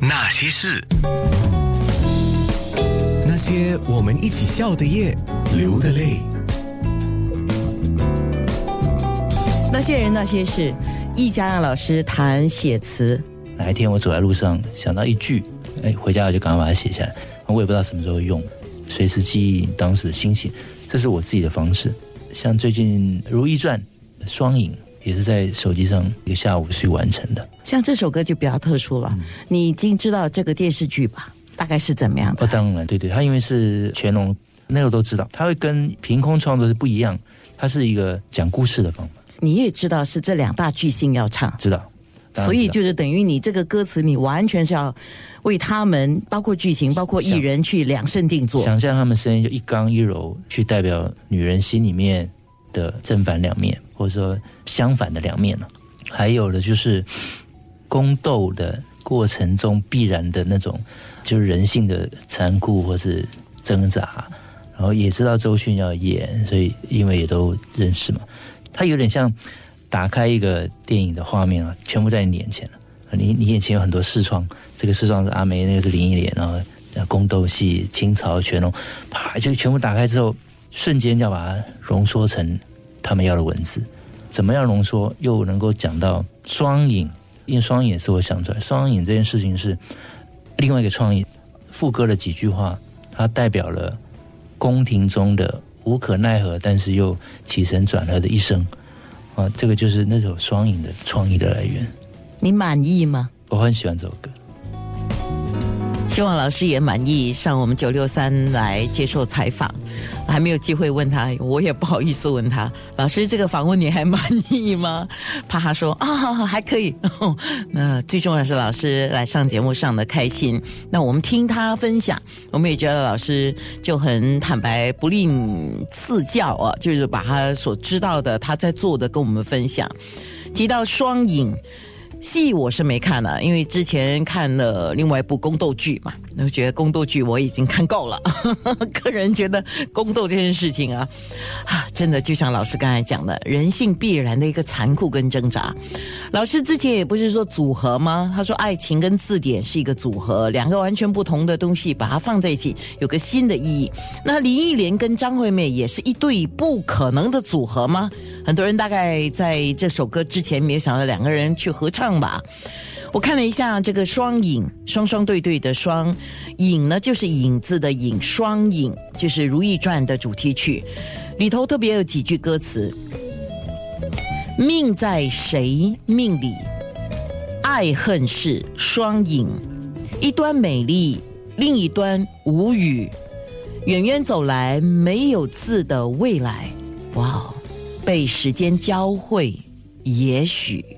那些事，那些我们一起笑的夜，流的泪。那些人，那些事，易家让老师谈写词。哪一天我走在路上想到一句，哎，回家我就赶快把它写下来。我也不知道什么时候用，随时记忆当时的心情，这是我自己的方式。像最近《如懿传》双影也是在手机上一个下午去完成的。像这首歌就比较特殊了，你已经知道这个电视剧吧？大概是怎么样的？哦，当然，对对，它因为是乾隆，那个都知道，它会跟凭空创作是不一样，它是一个讲故事的方法。你也知道是这两大巨星要唱，知道，所以就是等于你这个歌词，你完全是要为他们，包括剧情，包括艺人去量身定做。想象他们声音就一刚一柔，去代表女人心里面的正反两面，或者说相反的两面呢？还有的就是宫斗的过程中必然的那种，就是人性的残酷或是挣扎。然后也知道周迅要演，所以因为也都认识嘛。他有点像打开一个电影的画面啊，全部在你眼前了。你你眼前有很多视窗，这个视窗是阿梅，那个是林忆莲，然后宫斗戏、清朝、乾隆，啪就全部打开之后，瞬间就要把它浓缩成他们要的文字。怎么样浓缩又能够讲到双影？因为双影是我想出来，双影这件事情是另外一个创意。副歌的几句话，它代表了宫廷中的。无可奈何，但是又起承转合的一生，啊，这个就是那首双影的创意的来源。你满意吗？我很喜欢这首歌。希望老师也满意，上我们九六三来接受采访，还没有机会问他，我也不好意思问他。老师，这个访问你还满意吗？怕他说啊，还可以。那最重要是老师来上节目上的开心。那我们听他分享，我们也觉得老师就很坦白，不吝赐教啊，就是把他所知道的，他在做的跟我们分享。提到双影。戏我是没看了，因为之前看了另外一部宫斗剧嘛，我觉得宫斗剧我已经看够了。个人觉得宫斗这件事情啊，啊，真的就像老师刚才讲的，人性必然的一个残酷跟挣扎。老师之前也不是说组合吗？他说爱情跟字典是一个组合，两个完全不同的东西把它放在一起，有个新的意义。那林忆莲跟张惠妹也是一对不可能的组合吗？很多人大概在这首歌之前没有想到两个人去合唱吧。我看了一下这个双影，双双对对的双影呢，就是影子的影，双影就是《如懿传》的主题曲，里头特别有几句歌词：命在谁命里，爱恨是双影，一端美丽，另一端无语，远远走来没有字的未来。哇哦！被时间交汇，也许